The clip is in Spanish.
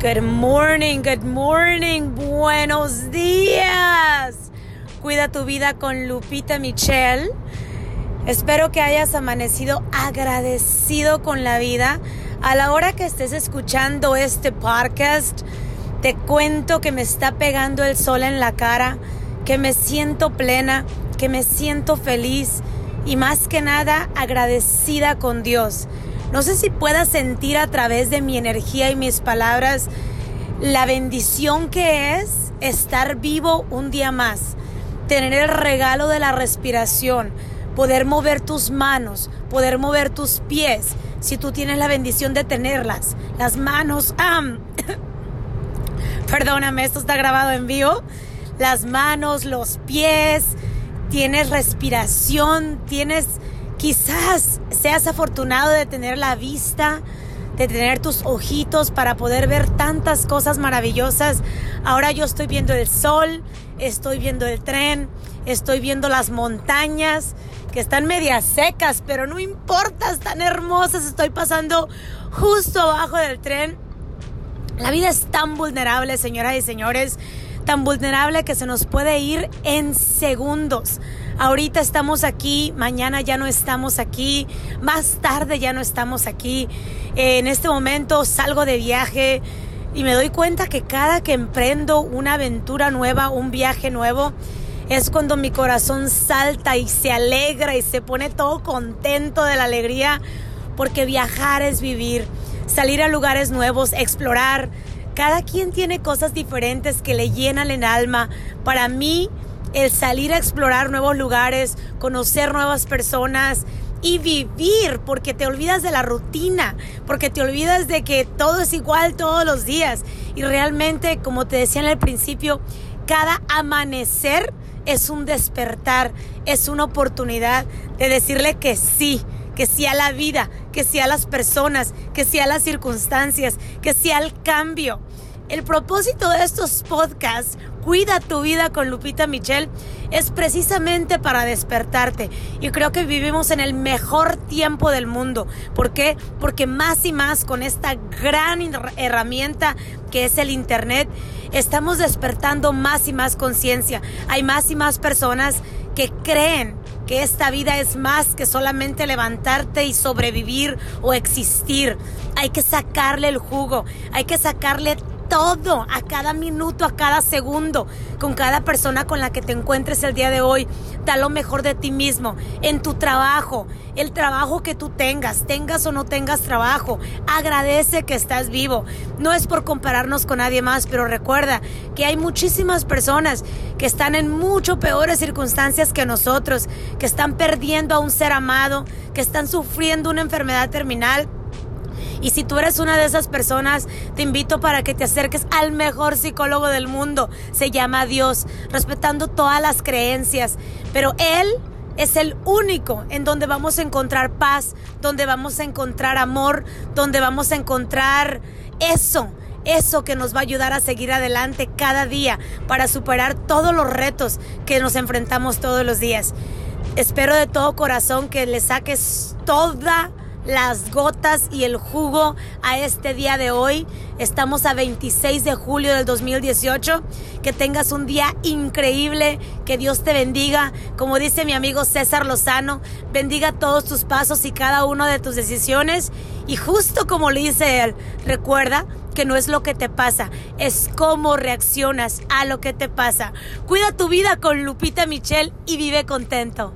Good morning, good morning, buenos días. Cuida tu vida con Lupita Michelle. Espero que hayas amanecido agradecido con la vida. A la hora que estés escuchando este podcast, te cuento que me está pegando el sol en la cara, que me siento plena, que me siento feliz y más que nada agradecida con Dios. No sé si puedas sentir a través de mi energía y mis palabras la bendición que es estar vivo un día más, tener el regalo de la respiración, poder mover tus manos, poder mover tus pies, si tú tienes la bendición de tenerlas, las manos, perdóname, esto está grabado en vivo, las manos, los pies, tienes respiración, tienes Quizás seas afortunado de tener la vista, de tener tus ojitos para poder ver tantas cosas maravillosas. Ahora yo estoy viendo el sol, estoy viendo el tren, estoy viendo las montañas que están medias secas, pero no importa, están hermosas. Estoy pasando justo abajo del tren. La vida es tan vulnerable, señoras y señores, tan vulnerable que se nos puede ir en segundos. Ahorita estamos aquí, mañana ya no estamos aquí, más tarde ya no estamos aquí. En este momento salgo de viaje y me doy cuenta que cada que emprendo una aventura nueva, un viaje nuevo, es cuando mi corazón salta y se alegra y se pone todo contento de la alegría, porque viajar es vivir, salir a lugares nuevos, explorar. Cada quien tiene cosas diferentes que le llenan el alma. Para mí, el salir a explorar nuevos lugares, conocer nuevas personas y vivir, porque te olvidas de la rutina, porque te olvidas de que todo es igual todos los días. Y realmente, como te decía en el principio, cada amanecer es un despertar, es una oportunidad de decirle que sí, que sí a la vida, que sí a las personas, que sí a las circunstancias, que sí al cambio. El propósito de estos podcasts, Cuida tu vida con Lupita Michelle, es precisamente para despertarte. Y creo que vivimos en el mejor tiempo del mundo. ¿Por qué? Porque más y más con esta gran herramienta que es el Internet, estamos despertando más y más conciencia. Hay más y más personas que creen que esta vida es más que solamente levantarte y sobrevivir o existir. Hay que sacarle el jugo, hay que sacarle todo, a cada minuto, a cada segundo, con cada persona con la que te encuentres el día de hoy. Da lo mejor de ti mismo, en tu trabajo, el trabajo que tú tengas, tengas o no tengas trabajo. Agradece que estás vivo. No es por compararnos con nadie más, pero recuerda que hay muchísimas personas que están en mucho peores circunstancias que nosotros, que están perdiendo a un ser amado, que están sufriendo una enfermedad terminal y si tú eres una de esas personas, te invito para que te acerques al mejor psicólogo del mundo. Se llama Dios, respetando todas las creencias. Pero Él es el único en donde vamos a encontrar paz, donde vamos a encontrar amor, donde vamos a encontrar eso eso que nos va a ayudar a seguir adelante cada día para superar todos los retos que nos enfrentamos todos los días. Espero de todo corazón que le saques toda las gotas y el jugo a este día de hoy. Estamos a 26 de julio del 2018. Que tengas un día increíble, que Dios te bendiga. Como dice mi amigo César Lozano, bendiga todos tus pasos y cada una de tus decisiones. Y justo como le dice él, recuerda que no es lo que te pasa, es cómo reaccionas a lo que te pasa. Cuida tu vida con Lupita Michelle y vive contento.